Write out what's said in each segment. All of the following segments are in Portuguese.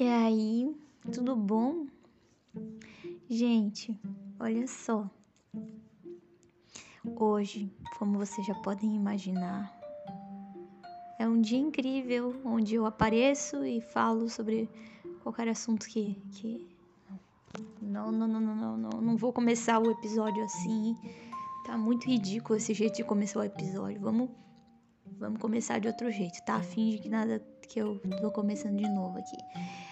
E aí, tudo bom? Gente, olha só. Hoje, como vocês já podem imaginar, é um dia incrível onde eu apareço e falo sobre qualquer assunto que. que... Não, não, não, não, não, não, não vou começar o episódio assim. Tá muito ridículo esse jeito de começar o episódio. Vamos, vamos começar de outro jeito, tá? Finge que nada que eu tô começando de novo aqui.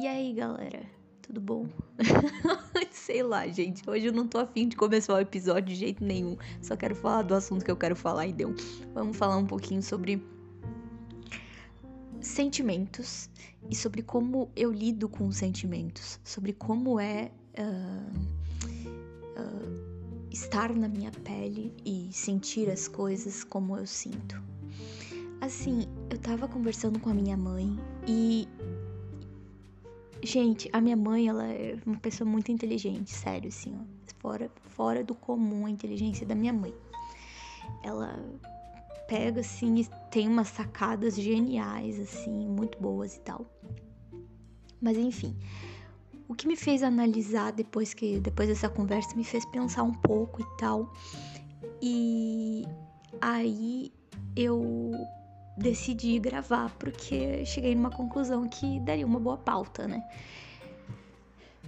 E aí, galera? Tudo bom? Sei lá, gente. Hoje eu não tô afim de começar o episódio de jeito nenhum. Só quero falar do assunto que eu quero falar e deu. Vamos falar um pouquinho sobre sentimentos e sobre como eu lido com os sentimentos, sobre como é uh, uh, estar na minha pele e sentir as coisas como eu sinto. Assim, eu tava conversando com a minha mãe e. Gente, a minha mãe, ela é uma pessoa muito inteligente, sério, assim, ó. Fora, fora do comum a inteligência da minha mãe. Ela pega, assim, e tem umas sacadas geniais, assim, muito boas e tal. Mas enfim, o que me fez analisar depois que depois dessa conversa me fez pensar um pouco e tal. E aí eu decidi gravar porque cheguei numa conclusão que daria uma boa pauta, né?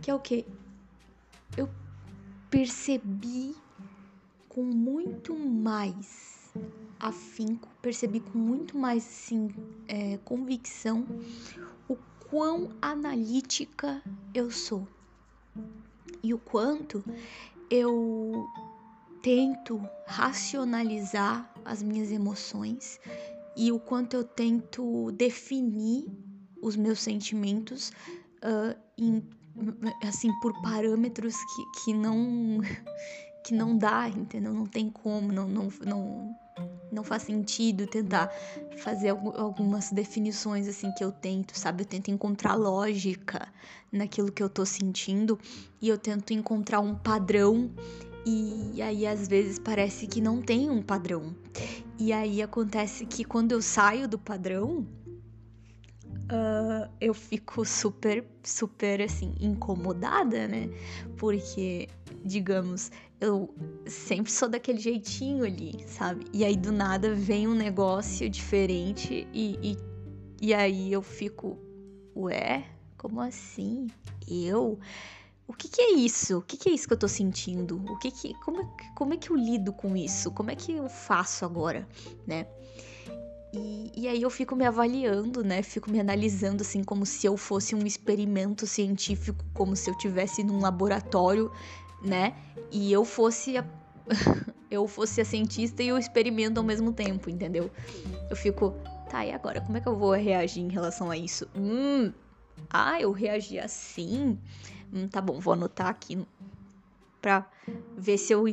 Que é o que? Eu percebi com muito mais afinco, percebi com muito mais assim, é, convicção o quão analítica eu sou e o quanto eu tento racionalizar as minhas emoções e o quanto eu tento definir os meus sentimentos uh, em, assim por parâmetros que, que não que não dá, entendeu? Não tem como, não, não, não, não faz sentido tentar fazer algumas definições assim que eu tento, sabe? Eu tento encontrar lógica naquilo que eu tô sentindo e eu tento encontrar um padrão e aí às vezes parece que não tem um padrão. E aí acontece que quando eu saio do padrão, uh, eu fico super, super assim, incomodada, né? Porque, digamos, eu sempre sou daquele jeitinho ali, sabe? E aí do nada vem um negócio diferente e, e, e aí eu fico, ué, como assim? Eu? O que, que, é isso? O que, que, é isso que eu tô sentindo? O que, que como, é, como é que eu lido com isso? Como é que eu faço agora, né? E, e, aí eu fico me avaliando, né? Fico me analisando assim como se eu fosse um experimento científico, como se eu tivesse num laboratório, né? E eu fosse a, eu fosse a cientista e o experimento ao mesmo tempo, entendeu? Eu fico, tá, e agora? Como é que eu vou reagir em relação a isso? Hum, ah, eu reagi assim? Hum, tá bom, vou anotar aqui pra ver se eu.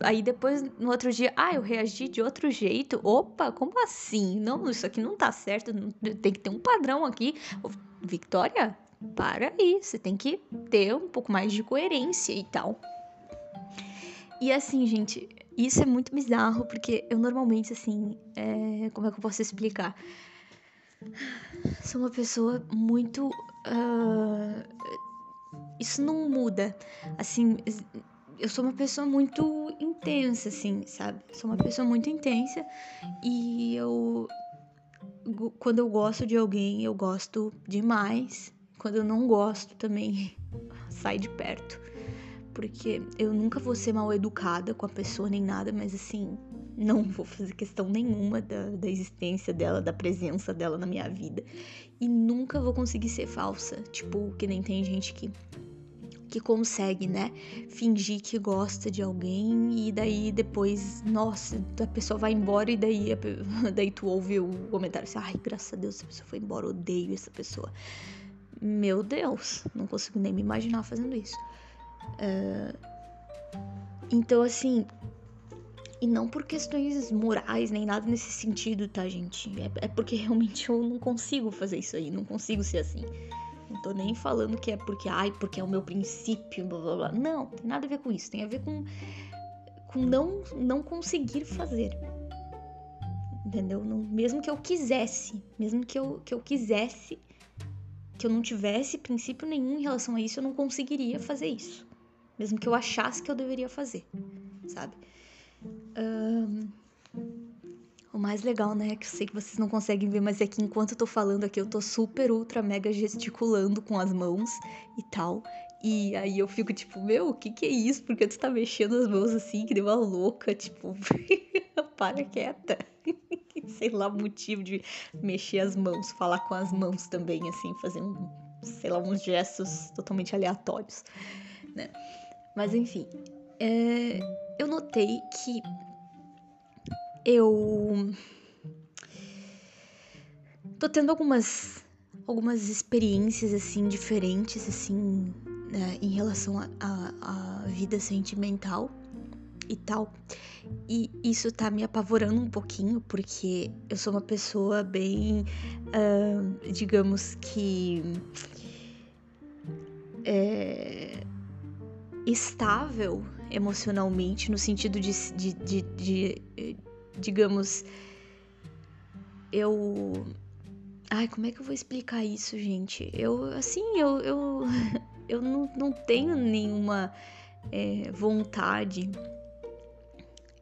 Aí depois, no outro dia, ah, eu reagi de outro jeito. Opa, como assim? Não, isso aqui não tá certo. Tem que ter um padrão aqui. Victoria, para aí. Você tem que ter um pouco mais de coerência e tal. E assim, gente, isso é muito bizarro, porque eu normalmente, assim, é... como é que eu posso explicar? Sou uma pessoa muito. Uh isso não muda. Assim, eu sou uma pessoa muito intensa, assim, sabe? Sou uma pessoa muito intensa e eu. Quando eu gosto de alguém, eu gosto demais. Quando eu não gosto, também sai de perto. Porque eu nunca vou ser mal educada com a pessoa nem nada, mas assim, não vou fazer questão nenhuma da, da existência dela, da presença dela na minha vida. E nunca vou conseguir ser falsa. Tipo, que nem tem gente que que consegue, né, fingir que gosta de alguém e daí depois, nossa, a pessoa vai embora e daí, daí tu ouve o comentário assim, ai, graças a Deus, essa pessoa foi embora, odeio essa pessoa. Meu Deus, não consigo nem me imaginar fazendo isso. Uh, então, assim, e não por questões morais nem nada nesse sentido, tá, gente? É, é porque realmente eu não consigo fazer isso aí, não consigo ser assim. Não tô nem falando que é porque, ai, porque é o meu princípio, blá blá blá. Não, tem nada a ver com isso. Tem a ver com, com não, não conseguir fazer. Entendeu? Não, mesmo que eu quisesse, mesmo que eu, que eu quisesse, que eu não tivesse princípio nenhum em relação a isso, eu não conseguiria fazer isso. Mesmo que eu achasse que eu deveria fazer, sabe? Um, o mais legal, né, que eu sei que vocês não conseguem ver, mas é que enquanto eu tô falando aqui, eu tô super, ultra, mega gesticulando com as mãos e tal. E aí eu fico tipo, meu, o que que é isso? Porque tu tá mexendo as mãos assim, que deu uma louca, tipo, para quieta. sei lá, motivo de mexer as mãos, falar com as mãos também, assim, fazer um, sei lá, uns gestos totalmente aleatórios, né? Mas enfim, é, eu notei que eu tô tendo algumas algumas experiências assim diferentes assim né, em relação à vida sentimental e tal. E isso tá me apavorando um pouquinho, porque eu sou uma pessoa bem, uh, digamos que. É, estável emocionalmente, no sentido de, de, de, de digamos. Eu. Ai, como é que eu vou explicar isso, gente? Eu, assim, eu, eu, eu não, não tenho nenhuma é, vontade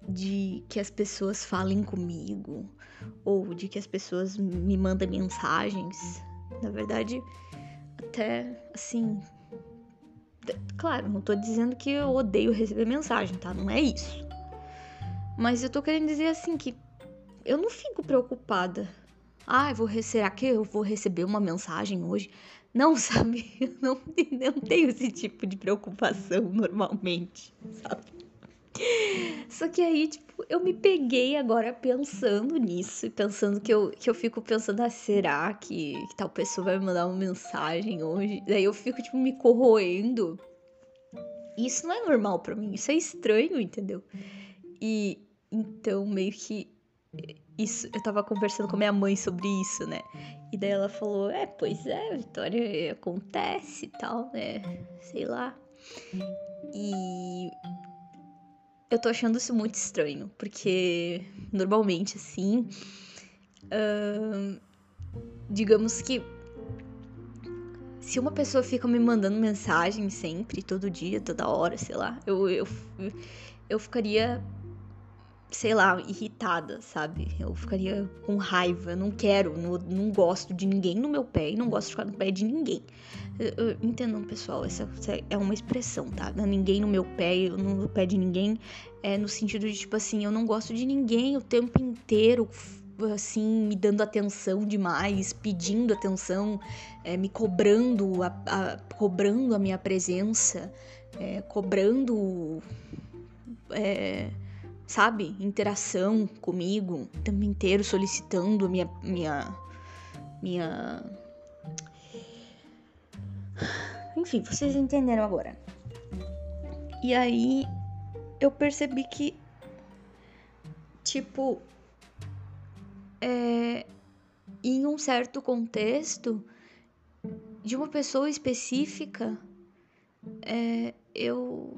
de que as pessoas falem comigo ou de que as pessoas me mandem mensagens. Na verdade, até assim. Claro, não tô dizendo que eu odeio receber mensagem, tá? Não é isso. Mas eu tô querendo dizer assim que eu não fico preocupada. Ah, vou, será que eu vou receber uma mensagem hoje? Não, sabe? Eu não, não tenho esse tipo de preocupação normalmente, sabe? Só que aí, tipo, eu me peguei agora pensando nisso, pensando que eu, que eu fico pensando, ah, será que, que tal pessoa vai me mandar uma mensagem hoje? Daí eu fico, tipo, me corroendo. Isso não é normal para mim, isso é estranho, entendeu? E então, meio que isso, eu tava conversando com minha mãe sobre isso, né? E daí ela falou: É, pois é, Vitória, acontece e tal, né? Sei lá. E eu tô achando isso muito estranho, porque normalmente, assim, uh, digamos que se uma pessoa fica me mandando mensagem sempre, todo dia, toda hora, sei lá, eu, eu, eu ficaria, sei lá, irritada, sabe? Eu ficaria com raiva, eu não quero, não, não gosto de ninguém no meu pé e não gosto de ficar no pé de ninguém. Entendam, pessoal, essa, essa, é uma expressão, tá? Não ninguém no meu pé, eu no pé de ninguém, é no sentido de, tipo assim, eu não gosto de ninguém o tempo inteiro, assim, me dando atenção demais, pedindo atenção, é, me cobrando a, a, cobrando a minha presença, é, cobrando, é, sabe, interação comigo o tempo inteiro, solicitando minha, minha, minha enfim, vocês entenderam agora. E aí eu percebi que, tipo, é, em um certo contexto de uma pessoa específica, é, eu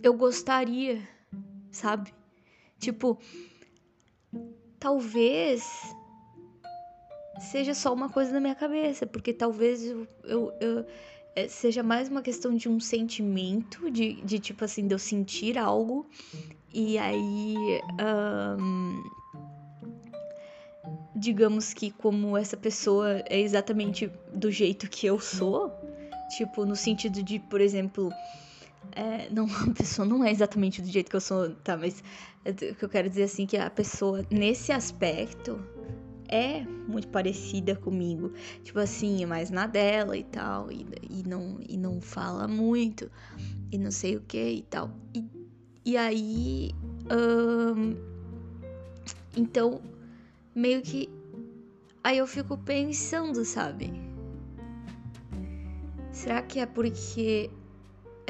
eu gostaria, sabe? Tipo, talvez seja só uma coisa na minha cabeça, porque talvez eu, eu, eu é, seja mais uma questão de um sentimento, de, de tipo assim, de eu sentir algo, e aí. Um, digamos que, como essa pessoa é exatamente do jeito que eu sou, tipo, no sentido de, por exemplo. É, não, a pessoa não é exatamente do jeito que eu sou, tá? Mas o que eu quero dizer assim que a pessoa, nesse aspecto, é muito parecida comigo. Tipo assim, é mais na dela e tal. E, e, não, e não fala muito. E não sei o que e tal. E, e aí. então, meio que. Aí eu fico pensando, sabe? Será que é porque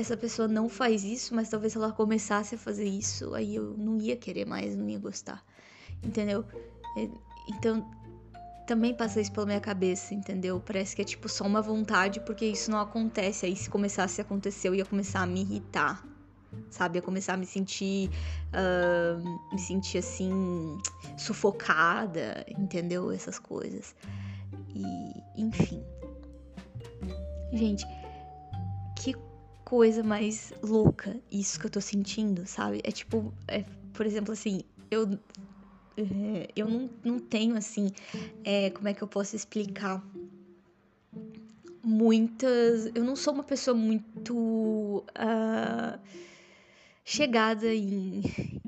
essa pessoa não faz isso, mas talvez ela começasse a fazer isso, aí eu não ia querer mais, não ia gostar. Entendeu? É, então, também passa isso pela minha cabeça, entendeu? Parece que é tipo só uma vontade, porque isso não acontece. Aí se começasse a acontecer, eu ia começar a me irritar, sabe? Ia começar a me sentir. Uh, me sentir assim. sufocada, entendeu? Essas coisas. E, enfim. Gente, coisa mais louca isso que eu tô sentindo, sabe? É tipo, é, por exemplo, assim, eu. É, eu não, não tenho, assim, é, como é que eu posso explicar? Muitas. Eu não sou uma pessoa muito. Uh, chegada em,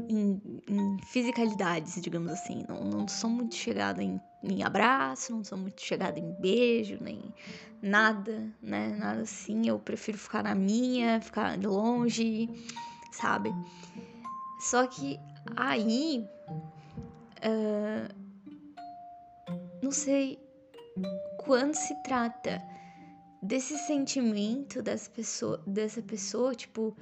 em, em, fisicalidades, digamos assim. Não, não sou muito chegada em, em abraço, não sou muito chegada em beijo, nem nada, né? Nada assim. Eu prefiro ficar na minha, ficar de longe, sabe? Só que aí. Uh, não sei. Quando se trata desse sentimento dessa pessoa, dessa pessoa, tipo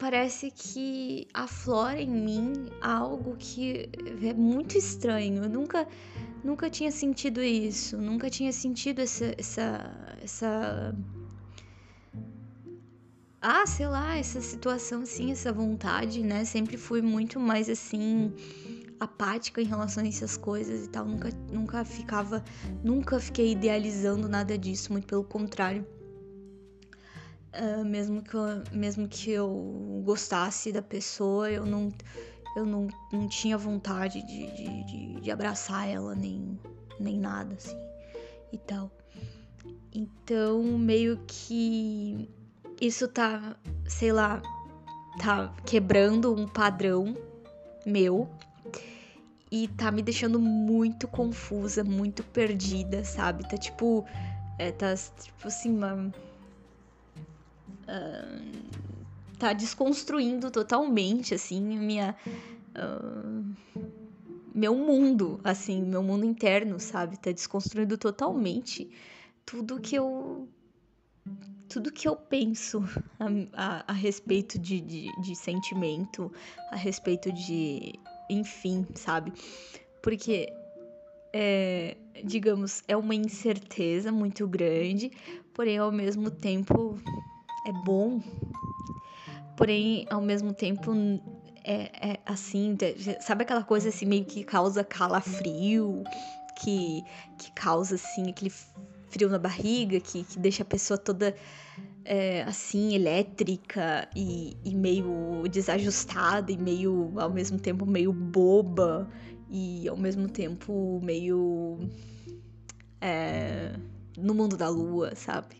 parece que aflora em mim algo que é muito estranho. Eu nunca, nunca tinha sentido isso, nunca tinha sentido essa, essa, essa, ah, sei lá, essa situação assim, essa vontade, né? Sempre fui muito mais assim apática em relação a essas coisas e tal. Nunca, nunca ficava, nunca fiquei idealizando nada disso, muito pelo contrário. Uh, mesmo, que eu, mesmo que eu gostasse da pessoa, eu não, eu não, não tinha vontade de, de, de, de abraçar ela, nem, nem nada, assim, e tal. Então, meio que isso tá, sei lá, tá quebrando um padrão meu e tá me deixando muito confusa, muito perdida, sabe? Tá tipo, é, tá tipo assim, uma tá desconstruindo totalmente, assim, minha. Uh, meu mundo, assim, meu mundo interno, sabe? Tá desconstruindo totalmente tudo que eu. Tudo que eu penso a, a, a respeito de, de, de sentimento, a respeito de. Enfim, sabe? Porque é, digamos, é uma incerteza muito grande, porém ao mesmo tempo é bom, porém, ao mesmo tempo, é, é assim, sabe aquela coisa assim, meio que causa calafrio, que, que causa, assim, aquele frio na barriga, que, que deixa a pessoa toda, é, assim, elétrica e, e meio desajustada e meio, ao mesmo tempo, meio boba e, ao mesmo tempo, meio... É, no mundo da lua, sabe?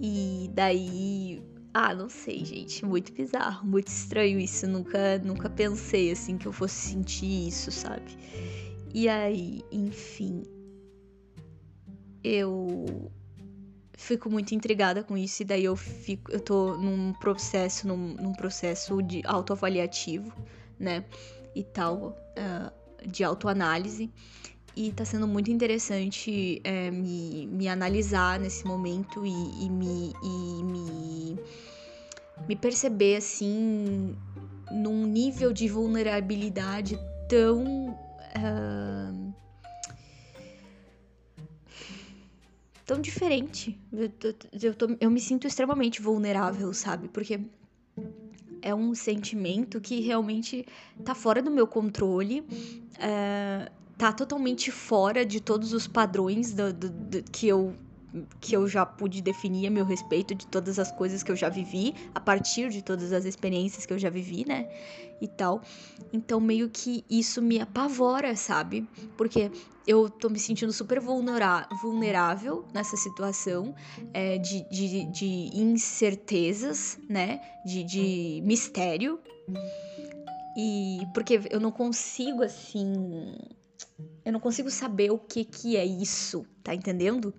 E daí. Ah, não sei, gente. Muito bizarro, muito estranho isso. Nunca, nunca pensei assim que eu fosse sentir isso, sabe? E aí, enfim. Eu fico muito intrigada com isso e daí eu fico eu tô num processo num, num processo de autoavaliativo né e tal uh, de autoanálise e tá sendo muito interessante é, me, me analisar nesse momento e, e, me, e me, me perceber assim num nível de vulnerabilidade tão. Uh, tão diferente. Eu, eu, tô, eu me sinto extremamente vulnerável, sabe? Porque é um sentimento que realmente tá fora do meu controle. Uh, tá totalmente fora de todos os padrões do, do, do, que eu que eu já pude definir a meu respeito de todas as coisas que eu já vivi, a partir de todas as experiências que eu já vivi, né? E tal. Então, meio que isso me apavora, sabe? Porque eu tô me sentindo super vulnerável nessa situação é, de, de, de, incertezas, né? De, de mistério. E porque eu não consigo, assim eu não consigo saber o que que é isso, tá entendendo?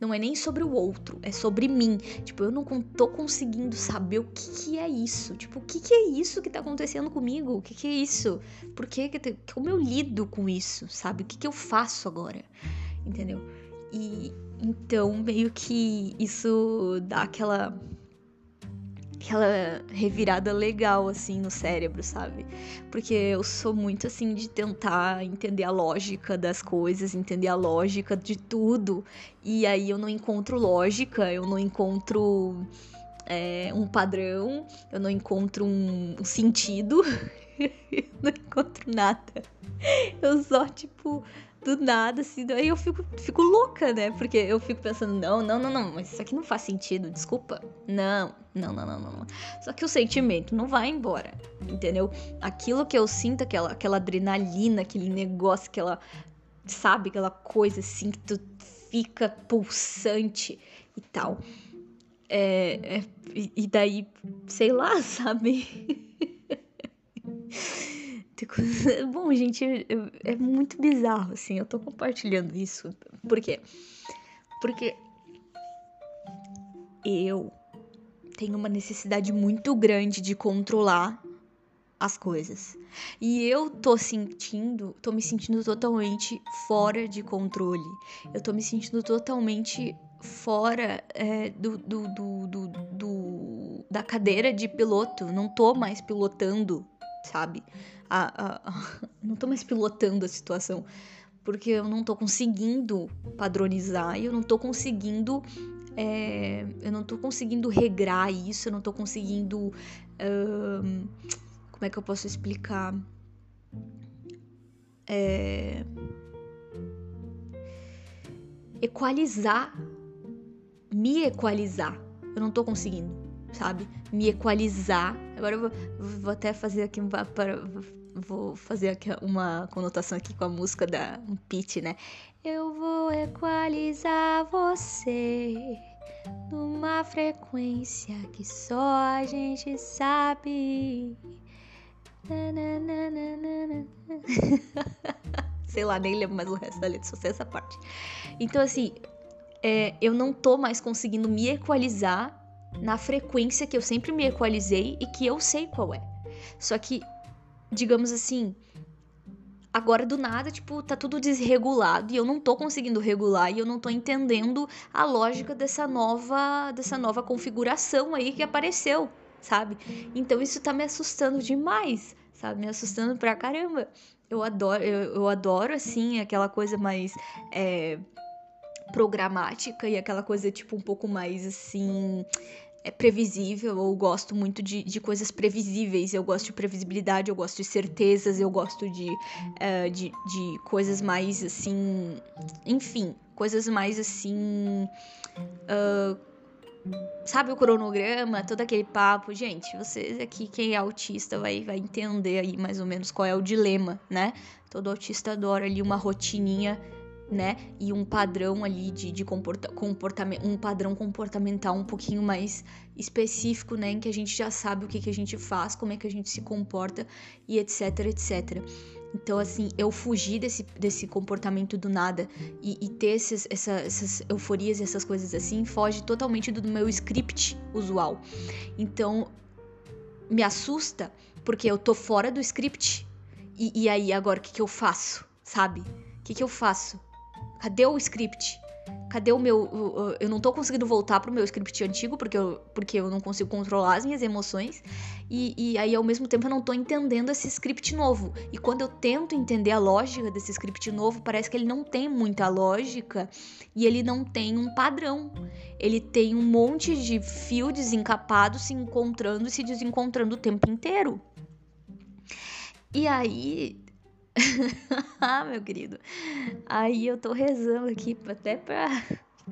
Não é nem sobre o outro, é sobre mim. Tipo, eu não tô conseguindo saber o que que é isso. Tipo, o que que é isso que tá acontecendo comigo? O que que é isso? Por que que como eu lido com isso, sabe? O que que eu faço agora? Entendeu? E então meio que isso dá aquela aquela revirada legal, assim, no cérebro, sabe? Porque eu sou muito, assim, de tentar entender a lógica das coisas, entender a lógica de tudo. E aí eu não encontro lógica, eu não encontro é, um padrão, eu não encontro um, um sentido, eu não encontro nada. eu só, tipo, do nada, assim, aí eu fico, fico louca, né? Porque eu fico pensando, não, não, não, não, mas isso aqui não faz sentido, desculpa. Não, não, não, não, não. Só que o sentimento não vai embora, entendeu? Aquilo que eu sinto, aquela, aquela adrenalina, aquele negócio, aquela, sabe, aquela coisa assim que tu fica pulsante e tal. É, é, e daí, sei lá, sabe? Bom, gente, é muito bizarro, assim. Eu tô compartilhando isso. Por quê? Porque eu tenho uma necessidade muito grande de controlar as coisas. E eu tô sentindo, tô me sentindo totalmente fora de controle. Eu tô me sentindo totalmente fora é, do, do, do, do, da cadeira de piloto. Não tô mais pilotando, sabe? A, a, a, não tô mais pilotando a situação. Porque eu não tô conseguindo padronizar e eu não tô conseguindo. É, eu não tô conseguindo regrar isso, eu não tô conseguindo. Uh, como é que eu posso explicar? É, equalizar, me equalizar. Eu não tô conseguindo, sabe? Me equalizar. Agora eu vou, vou até fazer aqui um vou fazer aqui uma conotação aqui com a música da um pitch, né? Eu vou equalizar você numa frequência que só a gente sabe. sei lá, nem lembro mais o resto da letra, só sei essa parte. Então, assim, é, eu não tô mais conseguindo me equalizar na frequência que eu sempre me equalizei e que eu sei qual é. Só que, digamos assim, agora do nada, tipo, tá tudo desregulado e eu não tô conseguindo regular e eu não tô entendendo a lógica dessa nova, dessa nova configuração aí que apareceu, sabe? Então isso tá me assustando demais, sabe? Me assustando pra caramba. Eu adoro, eu, eu adoro, assim, aquela coisa mais é, programática e aquela coisa, tipo, um pouco mais, assim, é previsível. Eu gosto muito de, de coisas previsíveis. Eu gosto de previsibilidade, eu gosto de certezas, eu gosto de, uh, de, de coisas mais, assim... Enfim, coisas mais, assim... Uh, sabe o cronograma, todo aquele papo. Gente, vocês aqui, quem é autista, vai, vai entender aí mais ou menos qual é o dilema, né? Todo autista adora ali uma rotininha, né? E um padrão ali de, de comporta comportamento, um padrão comportamental um pouquinho mais específico, né? Em que a gente já sabe o que, que a gente faz, como é que a gente se comporta e etc, etc. Então, assim, eu fugir desse, desse comportamento do nada e, e ter esses, essa, essas euforias e essas coisas assim, foge totalmente do meu script usual. Então, me assusta porque eu tô fora do script. E, e aí, agora, o que, que eu faço? Sabe? O que, que eu faço? Cadê o script? cadê o meu. Eu não tô conseguindo voltar pro meu script antigo, porque eu, porque eu não consigo controlar as minhas emoções. E, e aí, ao mesmo tempo, eu não tô entendendo esse script novo. E quando eu tento entender a lógica desse script novo, parece que ele não tem muita lógica e ele não tem um padrão. Ele tem um monte de fio desencapado se encontrando e se desencontrando o tempo inteiro. E aí, ah, meu querido. Aí eu tô rezando aqui até pra,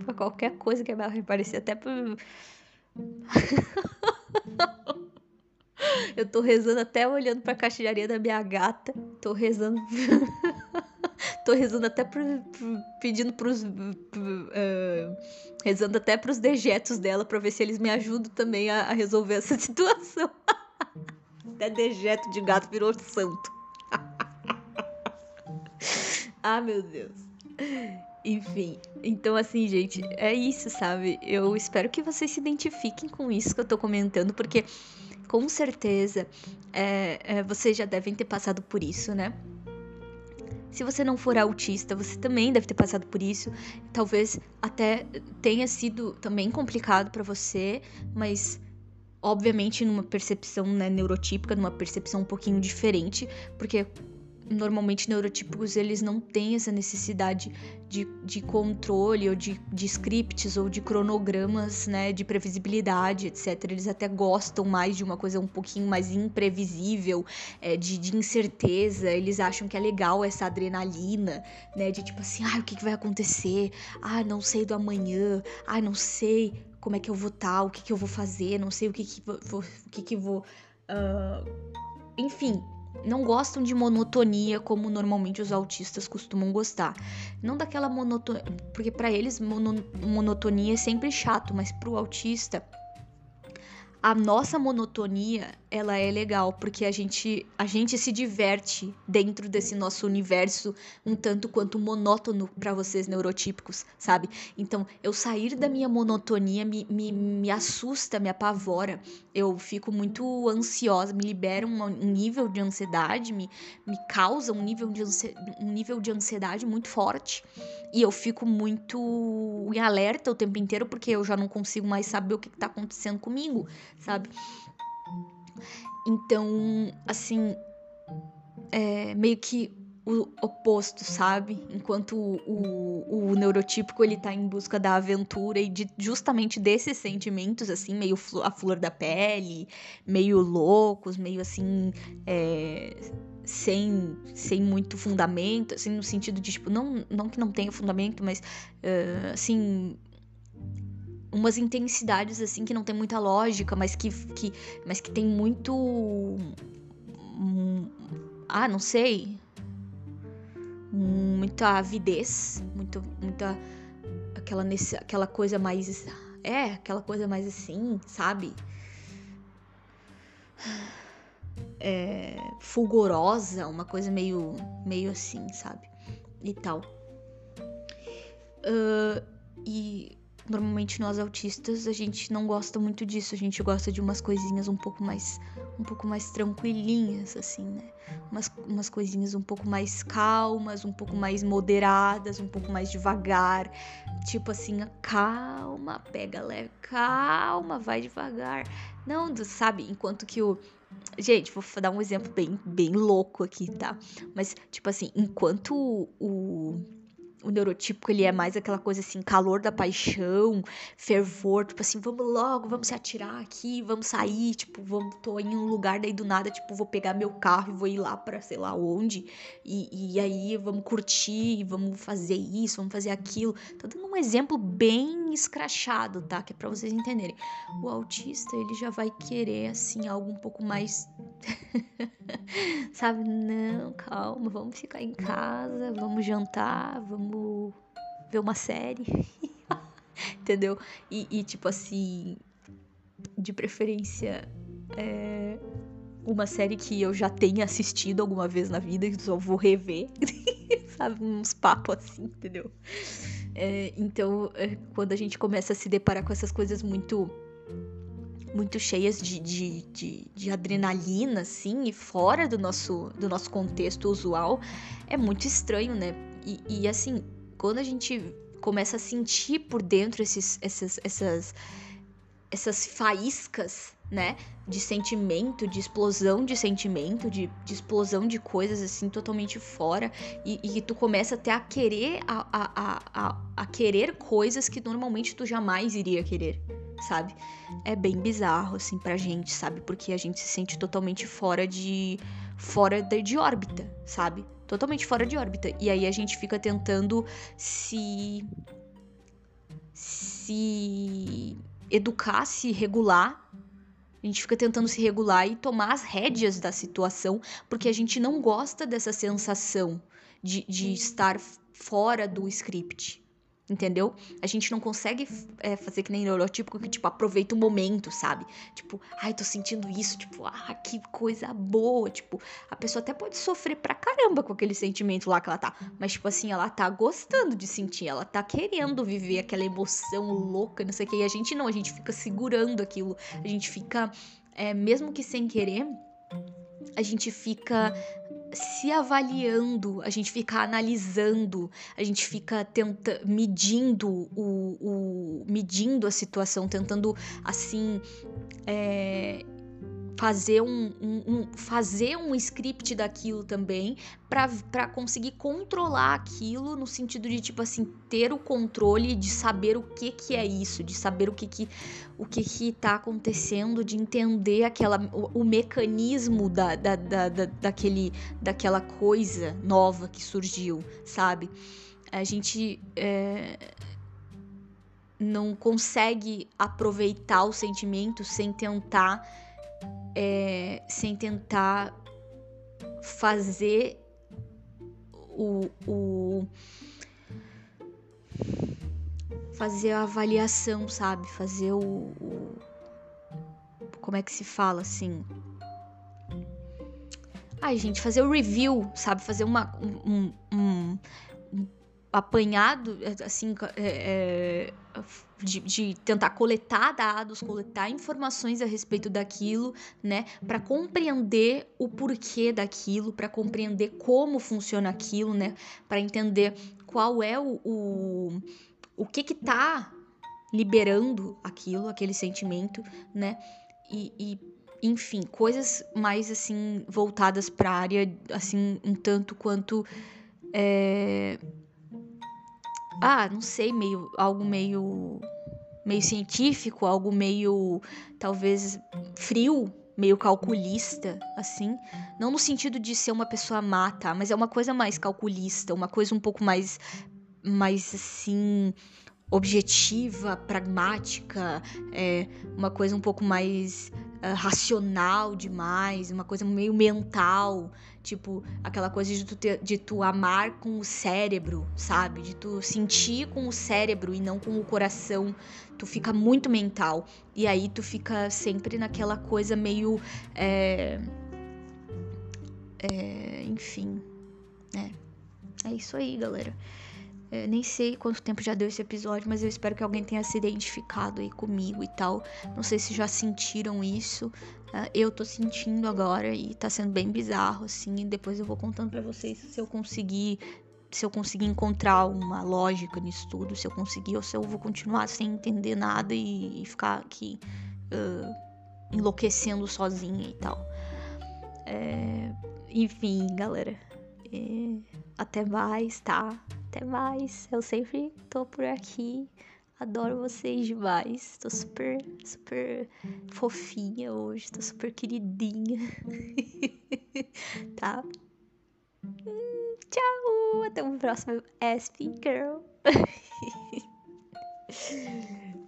pra qualquer coisa que vai aparecer, até pra. eu tô rezando até olhando pra caixa da minha gata. Tô rezando. tô rezando até pro, pro, pedindo pros. Pro, uh, rezando até pros dejetos dela pra ver se eles me ajudam também a, a resolver essa situação. até dejeto de gato virou santo. Ah, meu Deus. Enfim, então assim, gente, é isso, sabe? Eu espero que vocês se identifiquem com isso que eu tô comentando, porque com certeza é, é, vocês já devem ter passado por isso, né? Se você não for autista, você também deve ter passado por isso. Talvez até tenha sido também complicado para você, mas obviamente numa percepção né, neurotípica, numa percepção um pouquinho diferente, porque normalmente neurotípicos eles não têm essa necessidade de, de controle ou de, de scripts ou de cronogramas, né, de previsibilidade, etc. Eles até gostam mais de uma coisa um pouquinho mais imprevisível, é, de, de incerteza. Eles acham que é legal essa adrenalina, né, de tipo assim, ah, o que, que vai acontecer? Ah, não sei do amanhã. Ah, não sei como é que eu vou estar, tá, o que, que eu vou fazer, não sei o que que vou, o que que vou, uh... enfim, não gostam de monotonia como normalmente os autistas costumam gostar. Não daquela monotonia, porque para eles mono, monotonia é sempre chato, mas para o autista a nossa monotonia ela é legal porque a gente a gente se diverte dentro desse nosso universo um tanto quanto monótono para vocês neurotípicos, sabe? Então, eu sair da minha monotonia me, me, me assusta, me apavora. Eu fico muito ansiosa, me libera um, nível de ansiedade, me, me causa um nível, de um nível de ansiedade muito forte. E eu fico muito em alerta o tempo inteiro porque eu já não consigo mais saber o que, que tá acontecendo comigo, sabe? Então, assim, é meio que o oposto, sabe? Enquanto o, o, o, neurotípico ele tá em busca da aventura e de justamente desses sentimentos, assim, meio a flor da pele, meio loucos, meio assim, é, sem, sem muito fundamento, assim, no sentido de, tipo, não, não que não tenha fundamento, mas, uh, assim, umas intensidades assim que não tem muita lógica, mas que, que mas que tem muito hum, ah, não sei, muita avidez, muito muita aquela nesse, aquela coisa mais é, aquela coisa mais assim, sabe? É, fulgurosa, uma coisa meio meio assim, sabe? E tal. Uh, e Normalmente nós autistas a gente não gosta muito disso, a gente gosta de umas coisinhas um pouco mais um pouco mais tranquilinhas assim, né? Umas, umas coisinhas um pouco mais calmas, um pouco mais moderadas, um pouco mais devagar. Tipo assim, calma, pega leve, calma, vai devagar. Não, sabe, enquanto que o Gente, vou dar um exemplo bem, bem louco aqui, tá? Mas, tipo assim, enquanto o, o neurotípico, ele é mais aquela coisa assim, calor da paixão, fervor, tipo assim, vamos logo, vamos se atirar aqui, vamos sair, tipo, vamos, tô em um lugar, daí do nada, tipo, vou pegar meu carro e vou ir lá pra sei lá onde, e, e aí vamos curtir, vamos fazer isso, vamos fazer aquilo. Tô dando um exemplo bem escrachado, tá? Que é pra vocês entenderem. O autista, ele já vai querer, assim, algo um pouco mais. Sabe? Não, calma, vamos ficar em casa, vamos jantar, vamos vamos ver uma série. Entendeu? E, e, tipo assim, de preferência, é uma série que eu já tenha assistido alguma vez na vida, que só vou rever. Sabe? Uns papos assim, entendeu? É, então, é, quando a gente começa a se deparar com essas coisas muito muito cheias de, de, de, de, adrenalina, assim, e fora do nosso, do nosso contexto usual, é muito estranho, né? E, e assim, quando a gente começa a sentir por dentro esses, essas, essas, essas faíscas, né? De sentimento, de explosão de sentimento, de, de explosão de coisas assim totalmente fora. E, e tu começa até a querer a, a, a, a querer coisas que normalmente tu jamais iria querer, sabe? É bem bizarro, assim, pra gente, sabe? Porque a gente se sente totalmente fora de. fora de, de órbita, sabe? Totalmente fora de órbita. E aí a gente fica tentando se. se educar, se regular. A gente fica tentando se regular e tomar as rédeas da situação, porque a gente não gosta dessa sensação de, de estar fora do script entendeu? A gente não consegue é, fazer que nem neurotípico que, tipo, aproveita o momento, sabe? Tipo, ai, tô sentindo isso, tipo, ah, que coisa boa. Tipo, a pessoa até pode sofrer pra caramba com aquele sentimento lá que ela tá. Mas, tipo assim, ela tá gostando de sentir, ela tá querendo viver aquela emoção louca, não sei o que. E a gente não, a gente fica segurando aquilo. A gente fica, é, mesmo que sem querer, a gente fica se avaliando, a gente fica analisando, a gente fica tenta, medindo o, o medindo a situação, tentando assim é, fazer um, um, um, fazer um script daquilo também para conseguir controlar aquilo no sentido de tipo assim ter o controle de saber o que que é isso de saber o que que o que que tá acontecendo de entender aquela o, o mecanismo da, da, da, da, daquele daquela coisa nova que surgiu sabe? A gente é, não consegue aproveitar o sentimento sem tentar é, sem tentar fazer o, o fazer a avaliação, sabe? Fazer o, o, como é que se fala assim? Ai, gente, fazer o review, sabe? Fazer uma, um, um, apanhado, assim, é, é, de, de, tentar coletar dados, coletar informações a respeito daquilo, né, para compreender o porquê daquilo, para compreender como funciona aquilo, né, para entender qual é o, o, o que que tá liberando aquilo, aquele sentimento, né, e, e enfim, coisas mais assim voltadas para a área assim um tanto quanto é, ah, não sei, meio algo meio meio científico, algo meio talvez frio, meio calculista, assim, não no sentido de ser uma pessoa má, tá? Mas é uma coisa mais calculista, uma coisa um pouco mais mais assim objetiva, pragmática, é uma coisa um pouco mais uh, racional demais, uma coisa meio mental, tipo aquela coisa de tu, ter, de tu amar com o cérebro, sabe? De tu sentir com o cérebro e não com o coração. Tu fica muito mental e aí tu fica sempre naquela coisa meio, é, é, enfim, né? É isso aí, galera. É, nem sei quanto tempo já deu esse episódio, mas eu espero que alguém tenha se identificado aí comigo e tal. Não sei se já sentiram isso. Uh, eu tô sentindo agora e tá sendo bem bizarro, assim. Depois eu vou contando para vocês se eu conseguir. Se eu conseguir encontrar uma lógica nisso tudo, se eu conseguir, ou se eu vou continuar sem entender nada e, e ficar aqui uh, enlouquecendo sozinha e tal. É, enfim, galera. Até mais, tá? Até mais. Eu sempre tô por aqui. Adoro vocês demais. Tô super, super fofinha hoje. Tô super queridinha. tá? Hum, tchau. Até o próximo SP Girl.